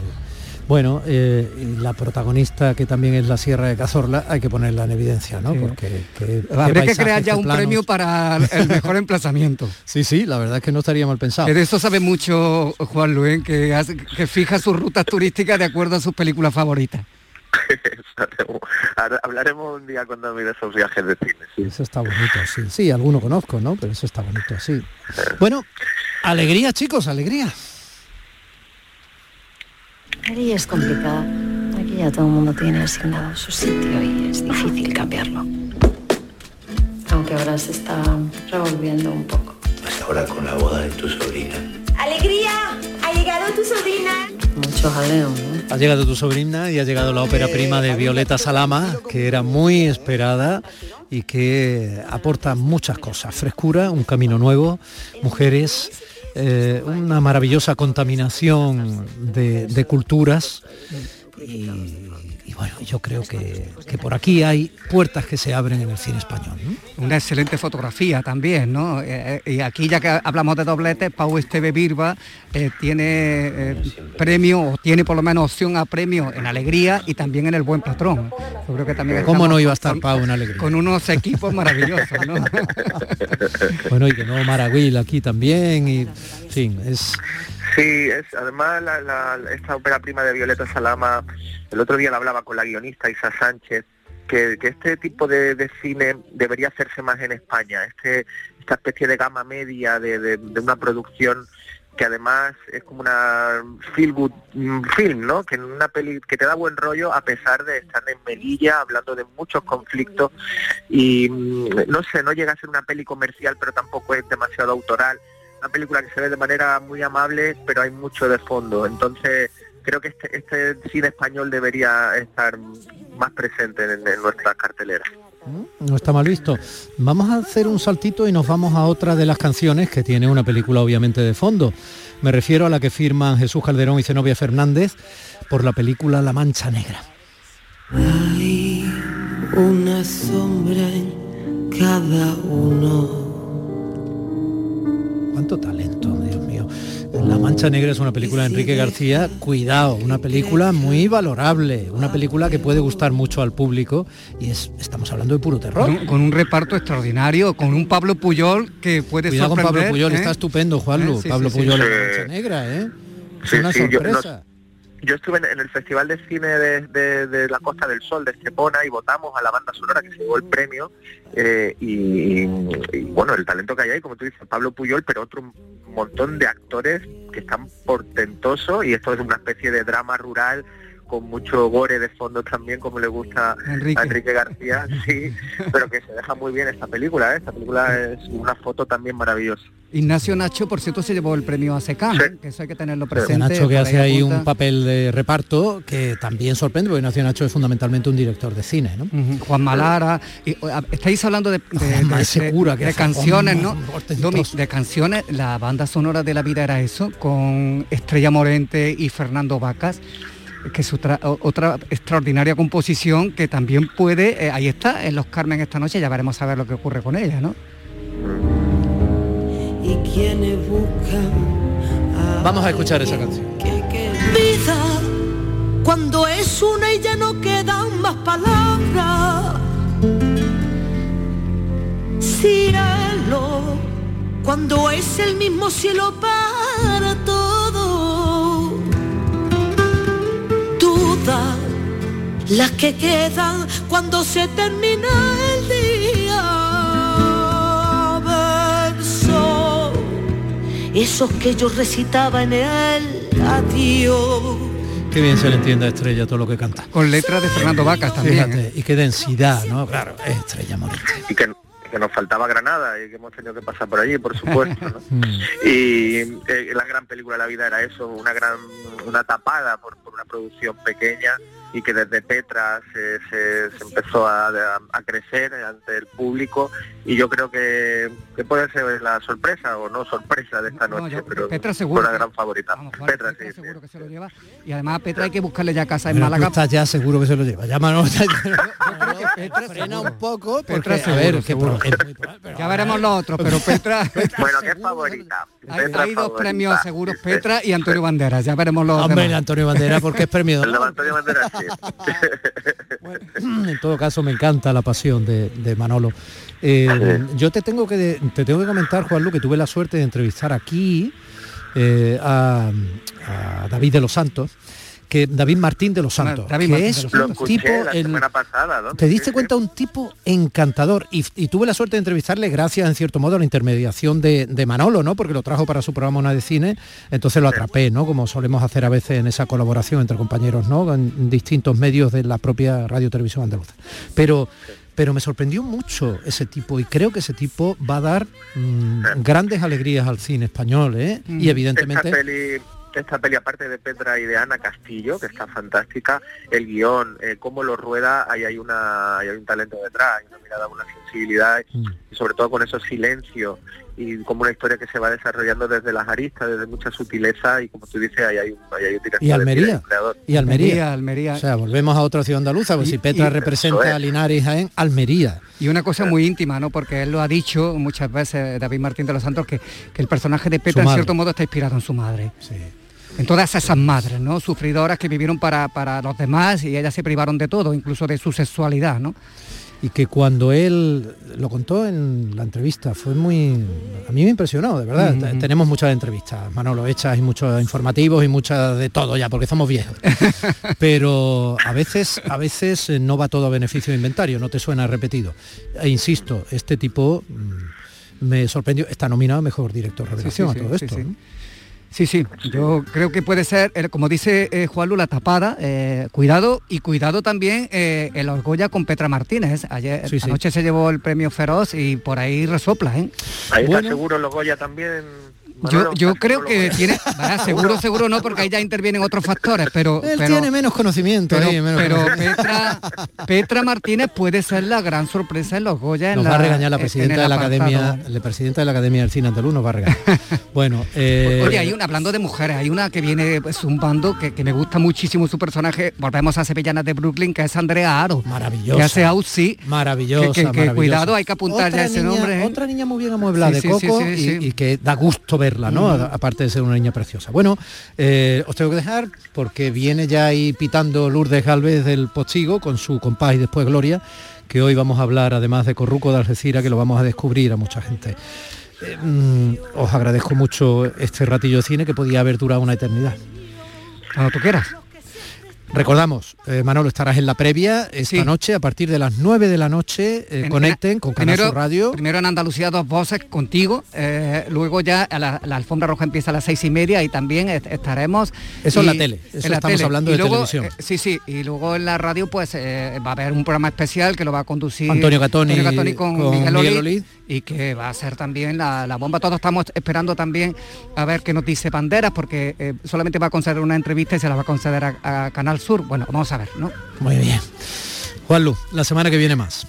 Bueno, eh, la protagonista que también es la Sierra de Cazorla, hay que ponerla en evidencia, ¿no? Sí. Porque qué Habría que crear ya un planos. premio para el mejor emplazamiento. Sí, sí, la verdad es que no estaría mal pensado. Que de eso sabe mucho Juan Luis, que, hace- que fija sus rutas turísticas de acuerdo a sus películas favoritas. Hablaremos un día con Domi de esos viajes de cine. Sí. Eso está bonito, sí. Sí, alguno conozco, ¿no? Pero eso está bonito, sí. Bueno, alegría, chicos, alegría. María es complicada. Aquí ya todo el mundo tiene asignado su sitio y es difícil cambiarlo. Aunque ahora se está revolviendo un poco. Hasta ahora con la boda de tu sobrina. ¡Alegría! ¡Ha llegado tu sobrina! Mucho jaleo, ¿no? Ha llegado tu sobrina y ha llegado la ópera prima de Violeta Salama, que era muy esperada y que aporta muchas cosas. Frescura, un camino nuevo, mujeres, eh, una maravillosa contaminación de, culturas. Bueno, yo creo que, que por aquí hay puertas que se abren en el cine español. ¿no? Una excelente fotografía también, ¿no? Eh, eh, y aquí ya que hablamos de dobletes, Pau Esteve Birba eh, tiene eh, premio, o tiene por lo menos opción a premio en Alegría y también en El Buen Patrón. Yo creo que también ¿Cómo no iba a estar con- Pau en alegría? Con unos equipos maravillosos, ¿no? Bueno, y de nuevo Maragüil aquí también, y en fin, es... Sí, es, además la- la- esta ópera prima de Violeta Salama, el otro día la hablaba con la guionista Isa Sánchez, que, este tipo de, cine debería hacerse más en España, este, esta especie de gama media de, de- una producción que además es como una feel good mm, film, ¿no? Que una peli que te da buen rollo a pesar de estar en Melilla hablando de muchos conflictos y mm, no sé, no llega a ser una peli comercial, pero tampoco es demasiado autoral una película que se ve de manera muy amable, pero hay mucho de fondo. Entonces, creo que este, este cine español debería estar más presente en, en nuestras carteleras. No está mal visto. Vamos a hacer un saltito y nos vamos a otra de las canciones que tiene una película obviamente de fondo. Me refiero a la que firman Jesús Calderón y Zenobia Fernández por la película La Mancha Negra. Hay una sombra en cada uno. Cuánto talento, Dios mío. La Mancha Negra es una película de Enrique García, cuidado, una película muy valorable, una película que puede gustar mucho al público y es, estamos hablando de puro terror. Con un, con un reparto extraordinario, con un Pablo Puyol que puede Cuidado con Pablo Puyol, ¿eh? está estupendo, Juanlu. Eh, sí, Pablo sí, sí. Puyol en. La Mancha Negra, ¿eh? Es Sí, una sí, yo- sorpresa. Yo estuve en, en el Festival de Cine de, de- la Costa del Sol de Estepona y votamos a la banda sonora que se llevó el premio eh, y, y, bueno, el talento que hay ahí, como tú dices, Pablo Puyol, pero otro montón de actores que están portentosos y esto es una especie de drama rural con mucho gore de fondo también, como le gusta Enrique. a Enrique García, sí, pero que se deja muy bien esta película, ¿eh? esta película es una foto también maravillosa. Ignacio Nacho, por cierto, se llevó el premio a Secán, que eso hay que tenerlo presente. Nacho que hace ahí un papel de reparto que también sorprende, porque Ignacio Nacho es fundamentalmente un director de cine, ¿no? Juan Malara. Y, o, a- estáis hablando de, de- de- segura de- que de hace canciones, ¿no? Domi, de canciones, la banda sonora de la vida era eso, con Estrella Morente y Fernando Vacas que es otra, otra extraordinaria composición que también puede, eh, ahí está, en Los Carmen esta noche, ya veremos a ver lo que ocurre con ella, ¿no? y quienes buscan Vamos a escuchar esa canción. vida cuando es una y ya no quedan más palabras cielo cuando es el mismo cielo para las que quedan cuando se termina el día verso esos que yo recitaba en el adiós Qué bien se le entiende a Estrella todo lo que canta. Con letras de Fernando Vacas también. Fíjate, ¿eh? y qué densidad, ¿no? Claro, es Estrella Morente. y que, que nos faltaba Granada y que hemos tenido que pasar por allí, por supuesto. ¿no? Mm. Y eh, la gran película de la vida era eso, una gran, una tapada por, por una producción pequeña y que desde Petra se, se- se empezó a, a- a crecer ante el público y yo creo que, que puede ser la sorpresa o no sorpresa de esta noche, pero Petra fue seguro una que- gran favorita. Petra, sí, sí. seguro que se lo lleva. Y además a Petra hay que buscarle ya casa en Pero Málaga. estás ya seguro que se lo lleva. Ya Manolo, frena un poco porque, Petra a seguro, ver, que seguro. pro- Ya veremos los otros, pero Petra... Bueno, ¿qué favorita? Hay, Petra hay dos favorita. premios seguros, Petra y Antonio Banderas. Ya veremos los Hombre, demás. Antonio Bandera porque es premio. El de Antonio Banderas, sí. En todo caso, me encanta la pasión de, de Manolo. Eh, yo te tengo que te tengo que comentar, Juanlu, que tuve la suerte de entrevistar aquí eh, a, a David de los Santos, que David Martín de los Santos, David que Martín de es un tipo la el- semana pasada, ¿no? ¿Te diste cuenta? Un tipo encantador y, y tuve la suerte de entrevistarle gracias, en cierto modo, a la intermediación de, de Manolo, ¿no? Porque lo trajo para su programa Una de Cine, entonces lo atrapé, ¿no? Como solemos hacer a veces en esa colaboración entre compañeros, ¿no? En distintos medios de la propia Radio Televisión Andaluza. Pero, pero me sorprendió mucho ese tipo y creo que ese tipo va a dar mm, grandes alegrías al cine español, ¿eh? Y evidentemente... Esta peli, aparte de Petra y de Ana Castillo, que está fantástica, el guion, eh, cómo lo rueda, ahí hay, una, ahí hay un talento detrás, hay una mirada, una sensibilidad, Mm. y sobre todo con esos silencios, y como una historia que se va desarrollando desde las aristas, desde mucha sutileza, y como tú dices, ahí hay un, ahí hay un director Y de Almería. Y Almería. Almería. O sea, volvemos a otra ciudad andaluza, pues Y- si Petra y- representa es. a Linares en Almería. Y una cosa muy íntima, ¿no? Porque él lo ha dicho muchas veces, David Martín de los Santos, que, que el personaje de Petra en cierto modo está inspirado en su madre. En todas esas madres, ¿no? Sufridoras que vivieron para, para los demás y ellas se privaron de todo, incluso de su sexualidad, ¿no? y que cuando él lo contó en la entrevista fue muy a mí me impresionó de verdad Ujú. tenemos muchas entrevistas Manolo hechas y muchos informativos y muchas de todo ya porque somos viejos pero a veces a veces eh, no va todo a beneficio de inventario no te suena repetido e insisto este tipo mm, me sorprendió está nominado mejor director revelación sí, a todo sí, esto sí. ¿no? Sí, sí, yo creo que puede ser, eh, como dice eh, Juanlu, la tapada, eh, cuidado y cuidado también eh, el Orgolla con Petra Martínez. Ayer Sí, sí. anoche se llevó el premio Feroz y por ahí resopla, ¿eh? Ahí Bueno. está seguro los Goya también. Yo, Manolo, yo ¿está creo que tiene, vaya, seguro, seguro no, porque ahí ya intervienen otros factores, pero, él pero, tiene menos conocimiento pero, ahí, menos pero conocimiento. Petra, Petra Martínez puede ser la gran sorpresa en los Goya. en nos la- va a regañar la en presidenta de la apartado. academia la presidenta de la academia del cine andaluz nos va a regañar bueno eh, Oye, hay una, hablando de mujeres, hay una que viene pues, zumbando, que, que me gusta muchísimo su personaje, volvemos a Sevillanas de Brooklyn, que es Andrea Aro. Maravillosa. Que hace Aussie. maravillosa, Que- que- que maravillosa. cuidado, hay que apuntar Otra ya ese niña- nombre, ¿eh? Otra niña muy bien amueblada Sí, de sí, sí, coco sí, y, sí. y que da gusto verla, ¿no? Aparte de ser una niña preciosa. Bueno, eh, os tengo que dejar porque viene ya ahí pitando Lourdes Galvez del Postigo con su compás y después Gloria, que hoy vamos a hablar además de Corruco de Algeciras, que lo vamos a descubrir a mucha gente. Eh, mm, os agradezco mucho este ratillo de cine que podía haber durado una eternidad. Cuando tú quieras. Recordamos, eh, Manolo, estarás en la previa esta noche a partir de las 9 de la noche. eh, En- conecten con Canal primero, Sur Radio. Primero en Andalucía dos voces contigo, eh, luego ya a la, la alfombra roja empieza a las seis y media y también est- estaremos... Eso en la y- tele, eso la estamos hablando Y de luego, televisión. eh, sí, sí, y luego en la radio pues va a haber un programa especial que lo va a conducir Antonio Catoni Antonio Catoni con, con Miguel, Miguel Olid. Y que va a ser también la, la bomba. Todos estamos esperando también a ver qué nos dice Banderas porque eh, solamente va a conceder una entrevista y se la va a conceder a, Canal Sur. Bueno, vamos a ver, ¿no? Muy bien. Juanlu, la semana que viene más.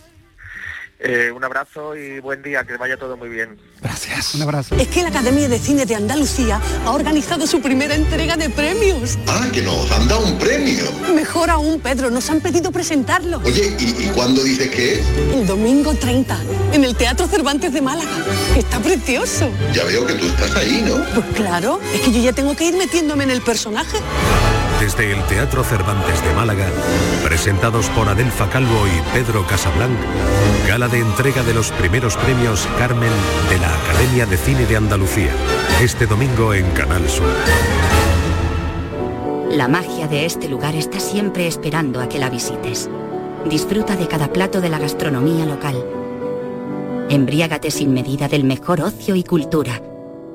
Eh, un abrazo y buen día, que vaya todo muy bien. Gracias. Un abrazo. Es que la Academia de Cine de Andalucía ha organizado su primera entrega de premios. Ah, que nos han dado un premio. Mejor aún, Pedro, nos han pedido presentarlo. Oye, ¿y, y cuándo dices que es? El domingo 30, en el Teatro Cervantes de Málaga. Está precioso. Ya veo que tú estás ahí, ¿no? Pues claro, es que yo ya tengo que ir metiéndome en el personaje. Desde el Teatro Cervantes de Málaga, presentados por Adelfa Calvo y Pedro Casablanc, gala de entrega de los primeros premios Carmen de la Academia de Cine de Andalucía, este domingo en Canal Sur. La magia de este lugar está siempre esperando a que la visites. Disfruta de cada plato de la gastronomía local. Embriágate sin medida del mejor ocio y cultura.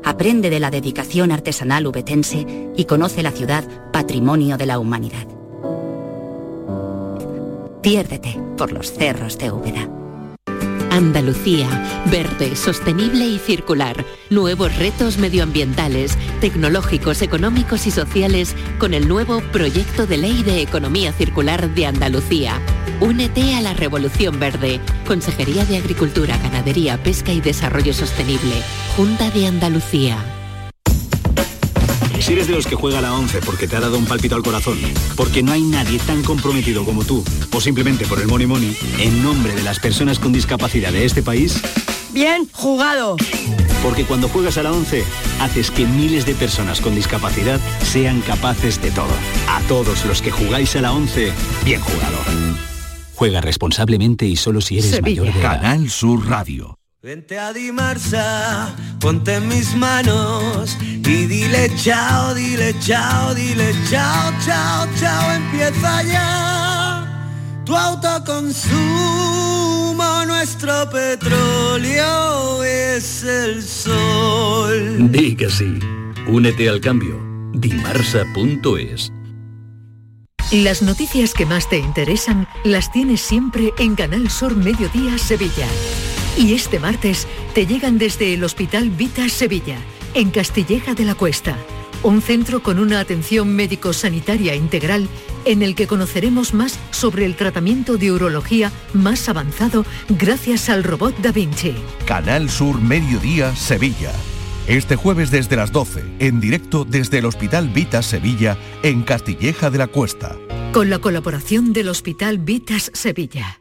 Aprende de la dedicación artesanal ubetense y conoce la ciudad patrimonio de la humanidad. Piérdete por los cerros de Úbeda. Andalucía, verde, sostenible y circular. Nuevos retos medioambientales, tecnológicos, económicos y sociales con el nuevo Proyecto de Ley de Economía Circular de Andalucía. Únete a la Revolución Verde. Consejería de Agricultura, Ganadería, Pesca y Desarrollo Sostenible. Junta de Andalucía. Si eres de los que juega a la 11 porque te ha dado un palpito al corazón, porque no hay nadie tan comprometido como tú, o simplemente por el money money, en nombre de las personas con discapacidad de este país, Bien jugado. porque cuando juegas a la 11, haces que miles de personas con discapacidad sean capaces de todo. A todos los que jugáis a la 11, bien jugado. Juega responsablemente y solo si eres mayor de edad. Canal Sur Radio. Vente a Dimarsa, ponte en mis manos y dile chao, dile chao, dile chao, chao, chao, empieza ya tu autoconsumo, nuestro petróleo es el sol. Di que sí. Únete al cambio. Dimarsa.es. Las noticias que más te interesan las tienes siempre en Canal Sur Mediodía Sevilla. Y este martes te llegan desde el Hospital Vita Sevilla, en Castilleja de la Cuesta, un centro con una atención médico-sanitaria integral en el que conoceremos más sobre el tratamiento de urología más avanzado gracias al robot Da Vinci. Canal Sur Mediodía Sevilla. Este jueves desde las 12, en directo desde el Hospital Vita Sevilla, en Castilleja de la Cuesta. con la colaboración del Hospital Vitas Sevilla.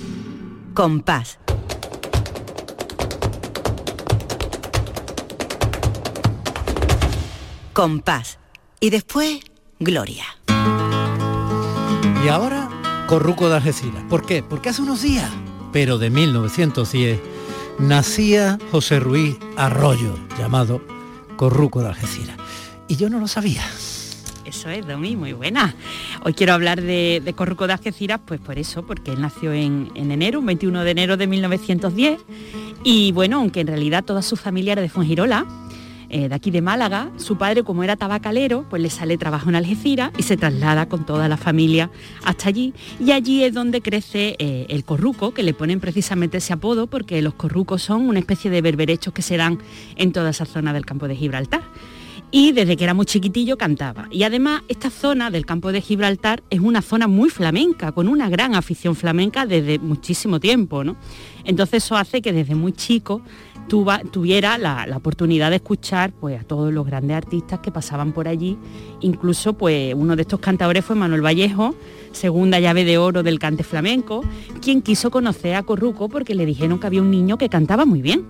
Compás. Compás. Y después, Gloria. Y ahora, Corruco de Algeciras. ¿Por qué? Porque hace unos días, pero de 1910, nacía José Ruiz Arroyo, llamado Corruco de Algeciras. Y yo no lo sabía. Eso es, Domi, muy buena. Hoy quiero hablar de, Corruco de Algeciras, pues por eso, porque él nació en, en enero, un 21 de enero de 1910. Y bueno, aunque en realidad toda su familia era de Fongirola, eh, de aquí de Málaga, su padre, como era tabacalero, pues le sale trabajo en Algeciras y se traslada con toda la familia hasta allí. Y allí es donde crece eh, el corruco, que le ponen precisamente ese apodo, porque los corrucos son una especie de berberechos que se dan en toda esa zona del campo de Gibraltar. Y desde que era muy chiquitillo cantaba. Y además esta zona del campo de Gibraltar es una zona muy flamenca, con una gran afición flamenca desde muchísimo tiempo, ¿no? Entonces eso hace que desde muy chico tuviera la, oportunidad de escuchar pues, a todos los grandes artistas que pasaban por allí. Incluso pues, uno de estos cantadores fue Manuel Vallejo, segunda llave de oro del cante flamenco, quien quiso conocer a Corruco porque le dijeron que había un niño que cantaba muy bien.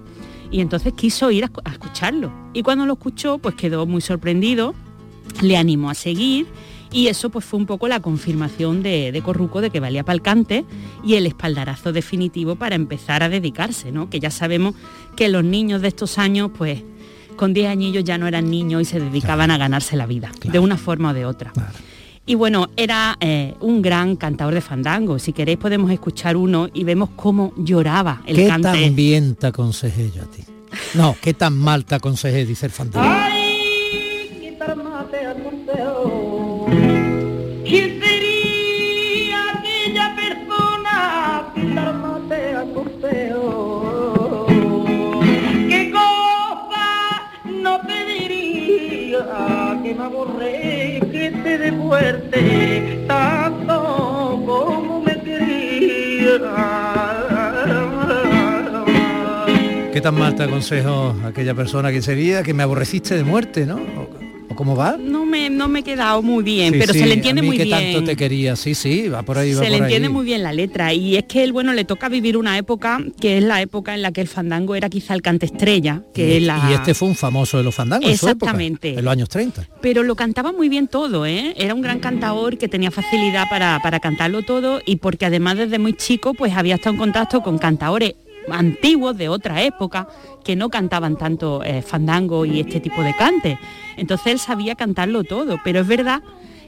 Y entonces quiso ir a, a escucharlo. Y cuando lo escuchó, pues quedó muy sorprendido, le animó a seguir y eso pues fue un poco la confirmación de, Corruco de que valía para el cante y el espaldarazo definitivo para empezar a dedicarse, ¿no? Que ya sabemos que los niños de estos años pues con 10 añillos ya no eran niños y se dedicaban a ganarse la vida, de una forma o de otra. Y bueno, era eh, un gran cantador de fandango. Si queréis podemos escuchar uno y vemos cómo lloraba el cante. ¿Qué tan bien te aconsejé yo a ti? No, ¿qué tan mal te aconsejé, dice el fandango? ¿Quién sería aquella persona que mate a corteo? ¿Qué cosa no pediría que me aborré, que te de muerte tanto como me quería? ¿Qué tan mal te aconsejo aquella persona que sería que me aborreciste de muerte, no? Cómo va? No me, no me he quedado muy bien, pero se le entiende muy que bien. tanto te quería, sí, sí, va por ahí, Se le entiende muy bien la letra y es que él, bueno, le toca vivir una época que es la época en la que el fandango era quizá el cante estrella, que y, es la... Y este fue un famoso de los fandangos Exactamente. En, en los años 30. Pero lo cantaba muy bien todo, ¿eh? Era un gran cantador que tenía facilidad para, para cantarlo todo y porque además desde muy chico pues había estado en contacto con cantadores antiguos de otra época que no cantaban tanto eh, fandango y este tipo de cante. Entonces él sabía cantarlo todo, pero es verdad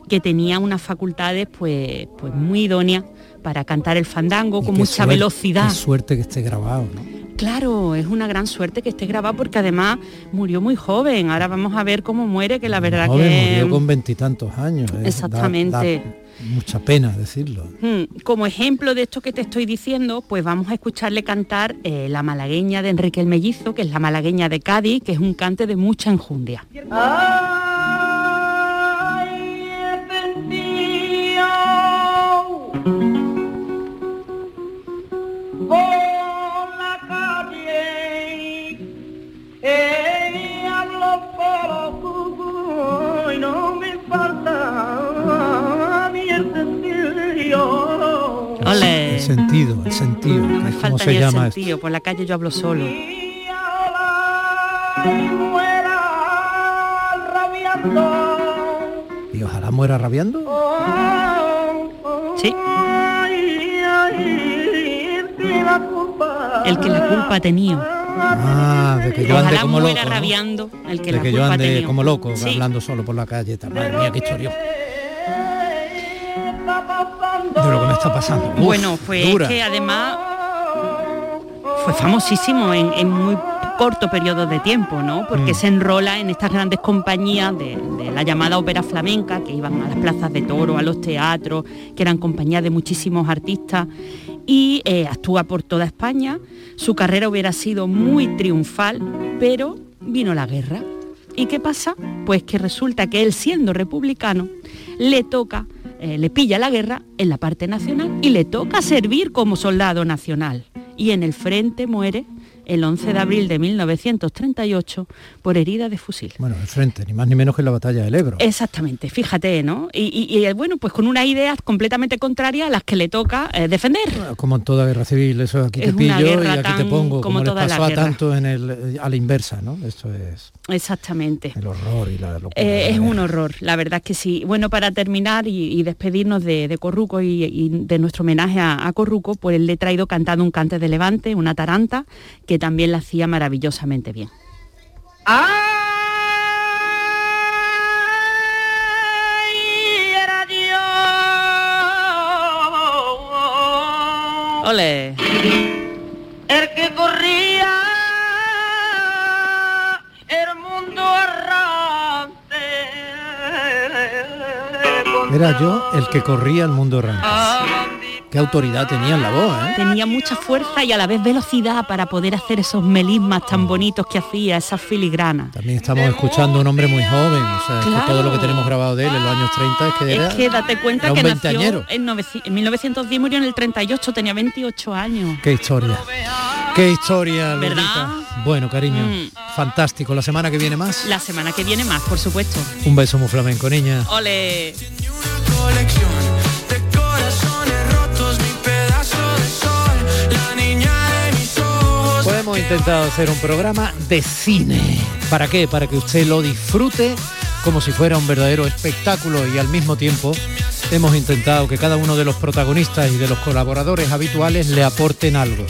que tenía unas facultades pues, pues muy idóneas para cantar el fandango con mucha velocidad. Qué suerte que esté grabado, Claro, es una gran suerte que esté grabado porque además murió muy joven. Ahora vamos a ver cómo muere, que la verdad que... Murió con veintitantos años. ¿eh? Exactamente mucha pena decirlo. Hmm, como ejemplo de esto que te estoy diciendo, pues vamos a escucharle cantar eh, la malagueña de Enrique el Mellizo, que es la malagueña de Cádiz, que es un cante de mucha enjundia. El sentido, el sentido. Me falta se llama el sentido, por la calle yo hablo solo. ¿Y ojalá muera rabiando? Sí. El que la culpa ha tenido. Ah, de que yo ande como loco. rabiando, el que de la que yo ande como loco, hablando solo por la calle. Madre mía, qué historia de lo que me está pasando. bueno, fue que además fue famosísimo en, muy corto periodo de tiempo, ¿no? Porque mm. se enrola en estas grandes compañías de, la llamada ópera flamenca, que iban a las plazas de toro, a los teatros, que eran compañías de muchísimos artistas, y eh, actúa por toda España. Su carrera hubiera sido muy triunfal, pero vino la guerra. ¿Y qué pasa? Pues que resulta que él, siendo republicano, le toca eh, le pilla la guerra en la parte nacional y le toca servir como soldado nacional. Y en el frente muere el 11 de abril de 1938 por herida de fusil. Bueno, el frente, ni más ni menos que la batalla del Ebro. Exactamente, fíjate, ¿no? Y, bueno, pues con unas ideas completamente contrarias a las que le toca eh, defender. como en toda guerra civil, eso aquí te pillo y aquí te pongo, como, les pasó a tanto en el, a la inversa, ¿no? Esto es... Exactamente. El horror y la locura. Eh, es un horror, la verdad es que sí. Bueno, para terminar y, despedirnos de, Corruco y, de nuestro homenaje a, a Corruco, pues le he traído cantando un cante de Levante, una taranta, que también la hacía maravillosamente bien. ¡Ay, era Dios! ¡Ole! El que corría el mundo errante. Era yo el que corría el mundo errante. Qué autoridad tenía en la voz, ¿eh? Tenía mucha fuerza y a la vez velocidad para poder hacer esos melismas tan bonitos que hacía, esas filigranas. También estamos escuchando a un hombre muy joven, o sea, es que Claro. todo lo que tenemos grabado de él en los años 30 es que era... es que date cuenta un que veinteañero. nació en, en 1910 murió en el 38, tenía 28 años. Qué historia. Qué historia, ¿Verdad? Bueno, cariño, Mm. fantástico. La semana que viene más. La semana que viene más, por supuesto. Un beso muy flamenco, niña. Ole. Hemos intentado hacer un programa de cine. ¿Para qué? Para que usted lo disfrute como si fuera un verdadero espectáculo y al mismo tiempo hemos intentado que cada uno de los protagonistas y de los colaboradores habituales le aporten algo.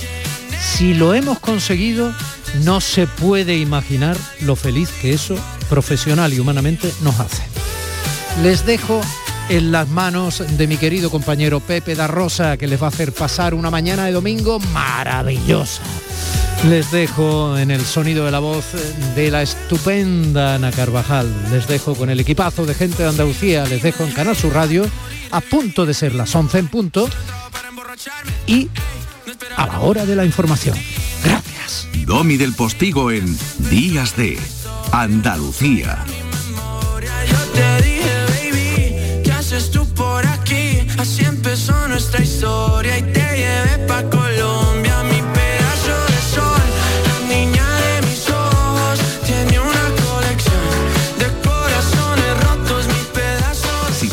Si lo hemos conseguido, no se puede imaginar lo feliz que eso profesional y humanamente nos hace. Les dejo en las manos de mi querido compañero Pepe da Rosa, que les va a hacer pasar una mañana de domingo maravillosa. Les dejo en el sonido de la voz de la estupenda Ana Carvajal. Les dejo con el equipazo de gente de Andalucía. Les dejo en Canal Sur Radio a punto de ser las 11 en punto y a la hora de la información. Domi del Postigo en Días de Andalucía.